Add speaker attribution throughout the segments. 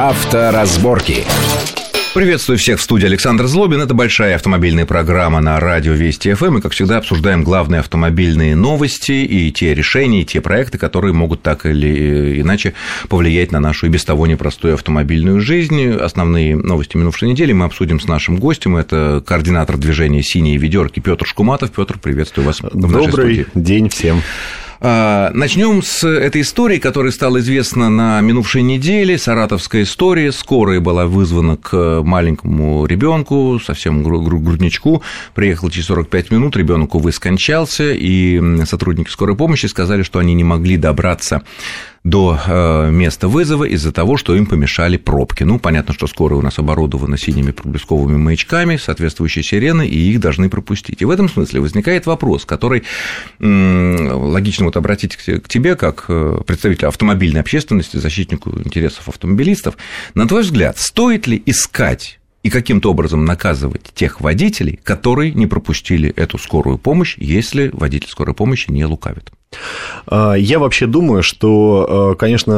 Speaker 1: Авторазборки.
Speaker 2: Приветствую всех в студии Александр Злобин. Это большая автомобильная программа на радио Вести ФМ. И, как всегда, обсуждаем главные автомобильные новости и те решения, и те проекты, которые могут так или иначе повлиять на нашу и без того непростую автомобильную жизнь. Основные новости минувшей недели мы обсудим с нашим гостем. Это координатор движения «Синие ведерки» Петр Шкуматов. Петр, приветствую вас
Speaker 3: в Добрый день всем.
Speaker 2: А, Начнем с этой истории, которая стала известна на минувшей неделе. Саратовская история. Скорая была вызвана к маленькому ребенку, совсем грудничку. Приехал через 45 минут, ребенок, увы, скончался, и сотрудники скорой помощи сказали, что они не могли добраться до э, места вызова из-за того, что им помешали пробки. Ну, понятно, что скорая у нас оборудована синими проблесковыми маячками, соответствующие сирены, и их должны пропустить. И в этом смысле возникает вопрос, который логично вот обратить к тебе, как э, представителю автомобильной общественности, защитнику интересов автомобилистов. На твой взгляд, стоит ли искать и каким-то образом наказывать тех водителей, которые не пропустили эту скорую помощь, если водитель скорой помощи не лукавит?
Speaker 3: А, я вообще думаю, что, э, конечно,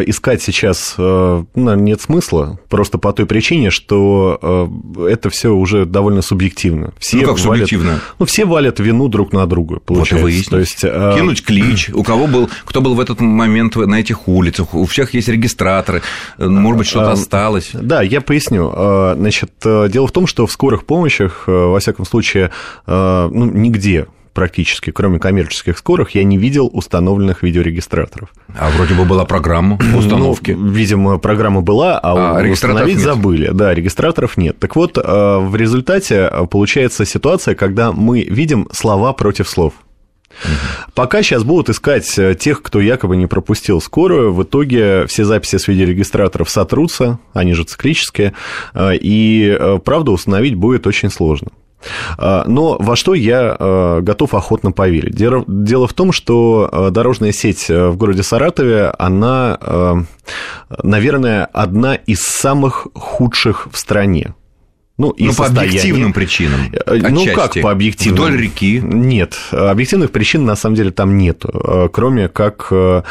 Speaker 3: э, искать сейчас ну, нет смысла, просто по той причине, что это все уже довольно субъективно.
Speaker 2: Все ну, как валят, субъективно?
Speaker 3: Ну, все валят вину друг на друга, получается. Вот и
Speaker 2: выяснить. То есть, Кинуть клич, у кого был, кто был в этот момент на этих улицах, у всех есть регистраторы, может быть, что-то осталось.
Speaker 3: Да, я поясню. Значит, дело в том, что в скорых помощях, во всяком случае, ну, нигде практически, кроме коммерческих скорых, я не видел установленных видеорегистраторов.
Speaker 2: А вроде бы была программа ну, установки.
Speaker 3: Ну, видимо, программа была, а, а установить нет. забыли. Да, регистраторов нет. Так вот, э, в результате э, получается ситуация, когда мы видим слова против слов. Пока сейчас будут искать э, тех, кто якобы не пропустил скорую, в итоге все записи с видеорегистраторов сотрутся, они же циклические, и правда установить будет очень сложно. А, но во что я а, готов охотно поверить? Дело в том, что а, дорожная сеть в городе Саратове, она, наверное, одна из самых худших в стране.
Speaker 2: Ну, и ну, по объективным причинам.
Speaker 3: Э, ну, отчасти. как по объективным?
Speaker 2: Вдоль реки.
Speaker 3: Нет, объективных причин на самом деле там нет, э, кроме как э,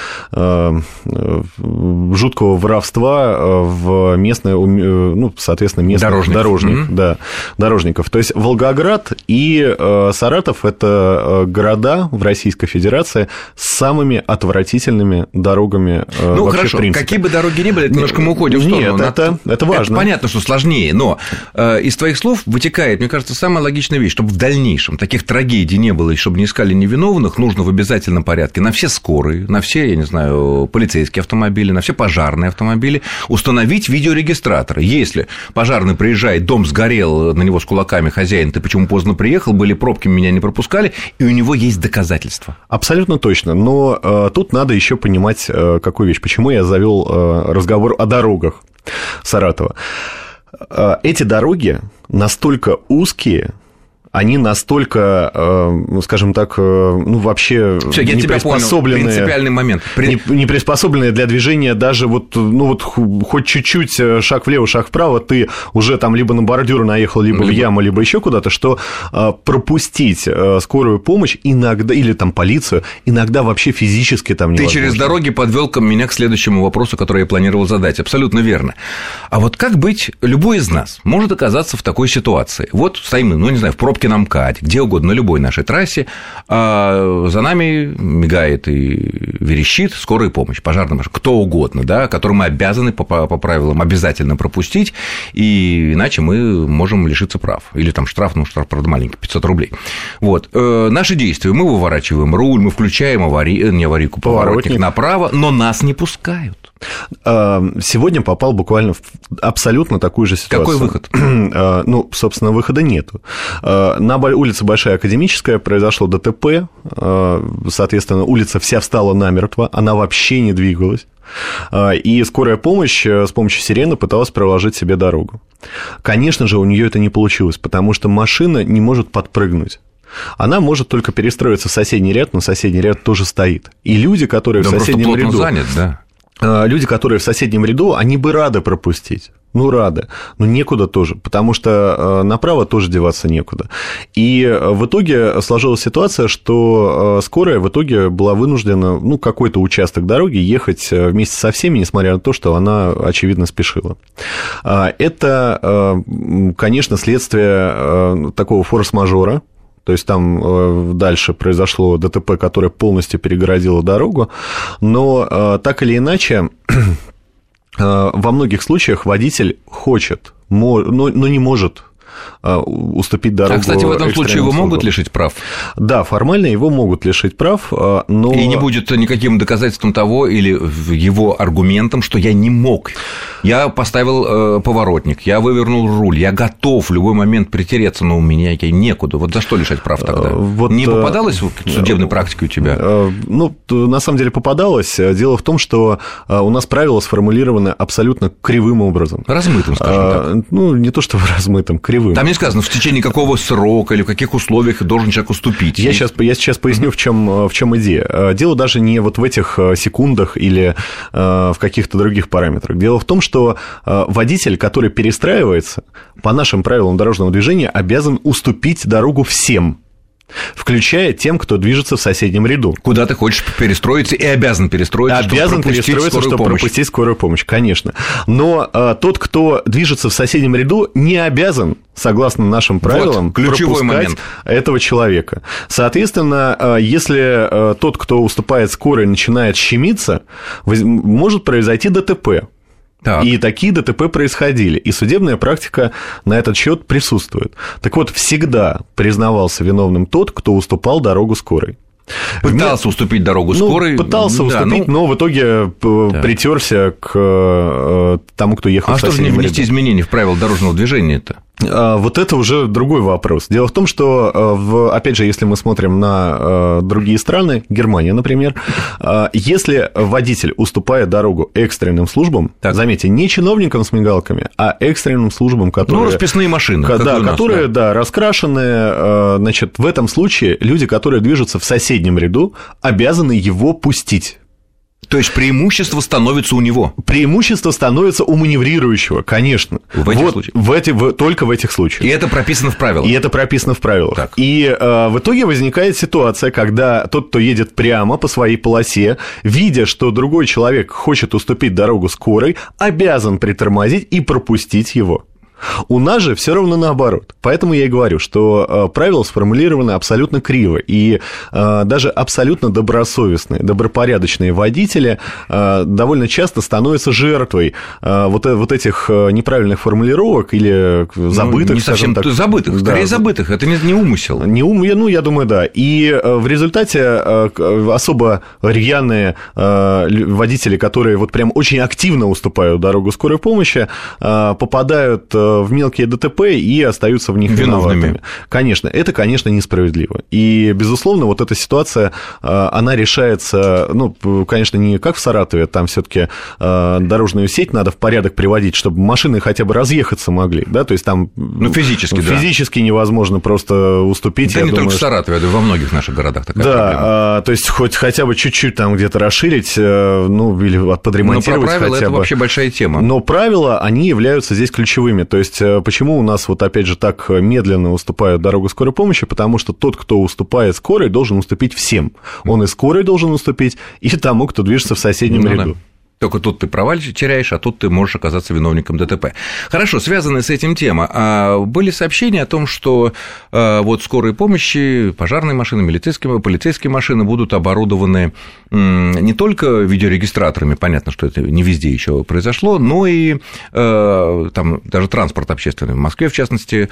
Speaker 3: жуткого воровства в местное, ну, соответственно, местных Дорожник. дорожник, mm-hmm. да, дорожников. То есть Волгоград и Саратов – это города в Российской Федерации с самыми отвратительными дорогами
Speaker 2: Ну, хорошо, какие бы дороги ни были, немножко мы уходим в сторону.
Speaker 3: Нет, это, это важно. Это
Speaker 2: понятно, что сложнее, но из твоих слов вытекает, мне кажется, самая логичная вещь, чтобы в дальнейшем таких трагедий не было, и чтобы не искали невиновных, нужно в обязательном порядке на все скорые, на все, я не знаю, полицейские автомобили, на все пожарные автомобили установить видеорегистраторы. Если пожарный приезжает, дом сгорел, на него с кулаками хозяин, ты почему поздно приехал, были пробки, меня не пропускали, и у него есть доказательства.
Speaker 3: Абсолютно точно, но э, тут надо еще понимать, э, какую вещь, почему я завел э, разговор о дорогах Саратова. Э, эти дороги настолько узкие, они настолько, э, скажем так, э, ну, вообще
Speaker 2: Всё, я не приспособленные... Понял. Принципиальный момент.
Speaker 3: При... Не, не приспособленные для движения даже вот, ну, вот хоть чуть-чуть э, шаг влево, шаг вправо, ты уже там либо на бордюр наехал, либо, либо... в яму, либо еще куда-то, что пропустить скорую помощь иногда, или там полицию, иногда вообще физически там
Speaker 2: невозможно. Ты через дороги подвел меня к следующему вопросу, который я планировал задать. Абсолютно верно. А вот как быть, любой из нас может оказаться в такой ситуации? Вот стоим, ну, не знаю, в пробке пробке на МКАДе, где угодно, на любой нашей трассе, а за нами мигает и верещит скорая помощь, пожарная машина, кто угодно, да, который мы обязаны по, по правилам обязательно пропустить, и иначе мы можем лишиться прав. Или там штраф, ну, штраф, правда, маленький, 500 рублей. Вот. Э, наши действия, мы выворачиваем руль, мы включаем авари... не аварийку, поворотник, поворотник направо, но нас не пускают.
Speaker 3: А, сегодня попал буквально в абсолютно такую же ситуацию.
Speaker 2: Какой выход?
Speaker 3: А, ну, собственно, выхода нету. А, на улице Большая Академическая произошло ДТП, соответственно, улица вся встала намертво, она вообще не двигалась. И скорая помощь э, с помощью сирены пыталась проложить себе дорогу. Конечно же, у нее это не получилось, потому что машина не может подпрыгнуть. Она может только перестроиться в соседний ряд, но соседний ряд тоже стоит. И люди, которые да в соседнем ряду...
Speaker 2: занят, да
Speaker 3: Э, люди, которые в соседнем ряду, они бы рады пропустить. ну, рады, но некуда тоже, потому что э, направо тоже деваться некуда. И э, в итоге сложилась ситуация, что скорая в итоге была вынуждена, ну, какой-то участок дороги ехать вместе со всеми, несмотря на то, что она, очевидно, спешила. А, это, конечно, следствие такого форс-мажора, то есть там дальше произошло ДТП, которое полностью перегородило дорогу, но так или иначе Э, во многих случаях водитель хочет, но, но не может Э, уступить дорогу. А,
Speaker 2: кстати, в этом случае его службам. могут лишить прав?
Speaker 3: Да, формально его могут лишить прав, э, но...
Speaker 2: И не будет никаким доказательством того или его аргументом, что я не мог. Я поставил э, поворотник, я вывернул руль, я готов в любой момент притереться, но у меня некуда. Вот за что лишать прав тогда? Вот, не попадалось в судебной практике у тебя?
Speaker 3: Ну, на самом деле попадалось. Дело в том, что у нас правила сформулированы абсолютно кривым образом.
Speaker 2: Размытым, скажем
Speaker 3: так. Ну, не то, что размытым, кривым.
Speaker 2: Там не сказано, в течение какого срока или в каких условиях должен человек уступить.
Speaker 3: Я сейчас, я сейчас поясню, в чем, в чем идея. Э, дело даже не вот в этих э, секундах или э, в каких-то других параметрах. Дело в том, что водитель, который перестраивается, по нашим правилам дорожного движения обязан уступить дорогу всем включая тем, кто движется в соседнем ряду.
Speaker 2: Куда ты хочешь перестроиться и обязан перестроиться,
Speaker 3: обязан чтобы перестроиться, чтобы помощь. пропустить скорую помощь, конечно. Но а, тот, кто движется в соседнем ряду, не обязан, согласно нашим правилам, вот, ключевой момент. этого человека. Соответственно, а, если а, тот, кто уступает скорой, начинает щемиться, может произойти ДТП. Так. И такие ДТП происходили, и судебная практика на этот счет присутствует. Так вот, всегда признавался виновным тот, кто уступал дорогу скорой.
Speaker 2: Пытался Вместо... уступить дорогу ну, скорой.
Speaker 3: Пытался да, уступить, ну... но в итоге э, да. притерся к э, тому, кто ехал.
Speaker 2: А что же не внести изменения в правила дорожного движения-то?
Speaker 3: А, вот это уже другой вопрос. Дело в том, что, э, опять же, если мы смотрим на другие страны, Германия, например, если водитель уступает дорогу экстренным службам, так. заметьте, не чиновникам с мигалками, а экстренным службам, которые...
Speaker 2: Ну, расписные машины.
Speaker 3: Да, нас, которые, да. да, раскрашенные, значит, в этом случае люди, которые движутся в соседнем ряду обязаны его пустить.
Speaker 2: То есть преимущество становится у него.
Speaker 3: Преимущество становится у маневрирующего, конечно.
Speaker 2: В этих вот, случаях.
Speaker 3: В эти, в, только в этих случаях.
Speaker 2: И это прописано в правилах.
Speaker 3: И это прописано в правилах. Так. И э, в итоге возникает ситуация, когда тот, кто едет прямо по своей полосе, видя, что другой человек хочет уступить дорогу скорой, обязан притормозить и пропустить его. У нас же все равно наоборот. Поэтому я и говорю, что э, правила сформулированы абсолютно криво. И э, даже абсолютно добросовестные, добропорядочные водители э, довольно часто становятся жертвой вот, вот этих неправильных формулировок или забытых. Ну,
Speaker 2: не совсем так. забытых, скорее да, забытых. Это не, не умысел.
Speaker 3: Не ум, ну, я думаю, да. И в результате особо рьяные водители, которые вот прям очень активно уступают дорогу скорой помощи, попадают в мелкие ДТП и остаются в них виновными. виноватыми. Конечно, это, конечно, несправедливо. И, безусловно, вот эта ситуация, э, она решается, ну, конечно, не как в Саратове, там все таки э, дорожную сеть надо в порядок приводить, чтобы машины хотя бы разъехаться могли, да, то есть там...
Speaker 2: Ну, физически,
Speaker 3: Физически да. невозможно просто уступить.
Speaker 2: Да не думаю, только в Саратове, это во многих наших городах такая
Speaker 3: Да, проблема. А, то есть хоть хотя бы чуть-чуть там где-то расширить, э, ну, или подремонтировать Но про
Speaker 2: правила
Speaker 3: хотя
Speaker 2: это
Speaker 3: бы.
Speaker 2: вообще большая тема.
Speaker 3: Но правила, они являются здесь ключевыми, то есть э, почему у нас вот опять же так медленно уступают дорогу скорой помощи? Потому что тот, кто уступает скорой, должен уступить всем. Он и скорой должен уступить, и тому, кто движется в соседнем ну, ряду. Да.
Speaker 2: Только тут ты права теряешь, а тут ты можешь оказаться виновником ДТП. Хорошо, связанная с этим тема. А были сообщения о том, что а, вот скорые помощи, пожарные машины, милицейские, полицейские машины будут оборудованы не только видеорегистраторами, понятно, что это не везде еще произошло, но и а, там даже транспорт общественный, в Москве, в частности,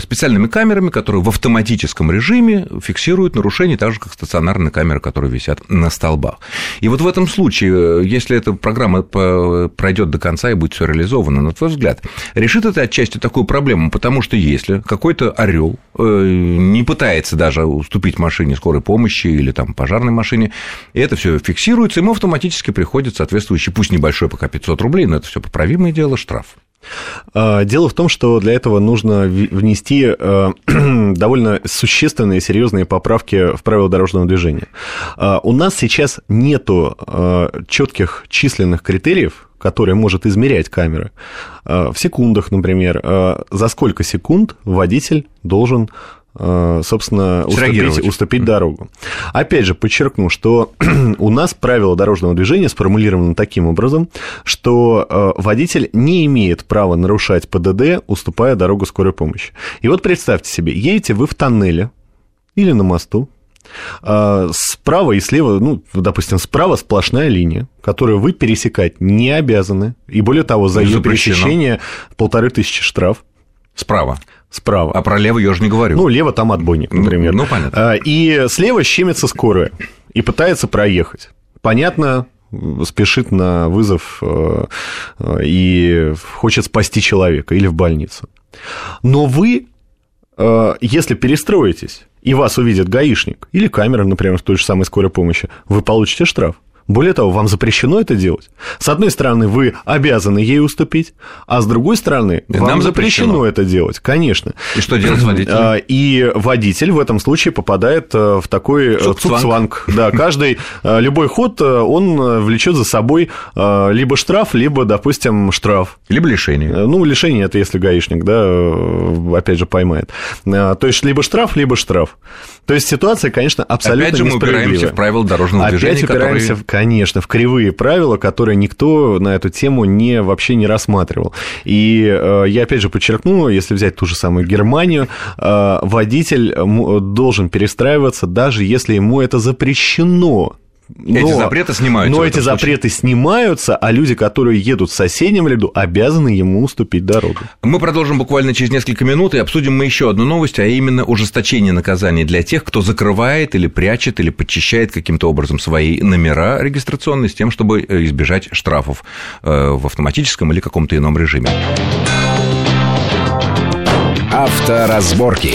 Speaker 2: специальными камерами, которые в автоматическом режиме фиксируют нарушения, так же, как стационарные камеры, которые висят на столбах. И вот в этом случае, если это программа пройдет до конца и будет все реализовано, на твой взгляд, решит это отчасти такую проблему, потому что если какой-то орел э, не пытается даже уступить машине скорой помощи или там пожарной машине, и это все фиксируется, ему автоматически приходит соответствующий, пусть небольшой, пока 500 рублей, но это все поправимое дело, штраф.
Speaker 3: А, дело в том, что для этого нужно внести э, довольно существенные, серьезные поправки в правила дорожного движения. А, у нас сейчас нету э, четких численных критериев, которое может измерять камера, в секундах, например, за сколько секунд водитель должен Э, собственно, уступить, уступить дорогу. Опять же, подчеркну, что у нас правила дорожного движения сформулированы таким образом, что э, водитель не имеет права нарушать ПДД, уступая дорогу скорой помощи. И вот представьте себе, едете вы в тоннеле или на мосту, э, Справа и слева, ну, допустим, справа сплошная линия, которую вы пересекать не обязаны. И более того, за ее пересечение полторы тысячи штраф.
Speaker 2: Справа
Speaker 3: справа.
Speaker 2: А про лево я уже не говорю.
Speaker 3: Ну, лево там отбойник, ну, например.
Speaker 2: Ну, ну понятно.
Speaker 3: А, и слева щемится скорая и пытается проехать. Понятно, спешит на вызов э, и хочет спасти человека или в больницу. Но вы, э, если перестроитесь, и вас увидит гаишник или камера, например, в той же самой скорой помощи, вы получите штраф. Более того, вам запрещено это делать. С одной стороны, вы обязаны ей уступить, а с другой стороны, и вам запрещено. запрещено это делать, конечно.
Speaker 2: И что делать водитель? А,
Speaker 3: и водитель в этом случае попадает э, в такой э, цукцванг. Да, каждый, э, любой ход, он влечет за собой либо штраф, либо, допустим, штраф.
Speaker 2: Либо лишение.
Speaker 3: Ну, лишение это если гаишник, да, опять же, поймает. То есть, либо штраф, либо штраф. То есть, ситуация, конечно, абсолютно
Speaker 2: Опять же, мы упираемся в правила дорожного
Speaker 3: Опять
Speaker 2: движения,
Speaker 3: упираемся, которые... конечно, в кривые правила, которые никто на эту тему не, вообще не рассматривал. И э, я, опять же, подчеркну, если взять ту же самую Германию, э, водитель должен перестраиваться, даже если ему это запрещено
Speaker 2: но, эти запреты снимаются.
Speaker 3: Но эти случае. запреты снимаются, а люди, которые едут в соседнем ряду, обязаны ему уступить дорогу.
Speaker 2: Мы продолжим буквально через несколько минут и обсудим мы еще одну новость, а именно ужесточение наказаний для тех, кто закрывает или прячет или подчищает каким-то образом свои номера регистрационные с тем, чтобы э, избежать штрафов э, в автоматическом или каком-то ином режиме.
Speaker 1: Авторазборки.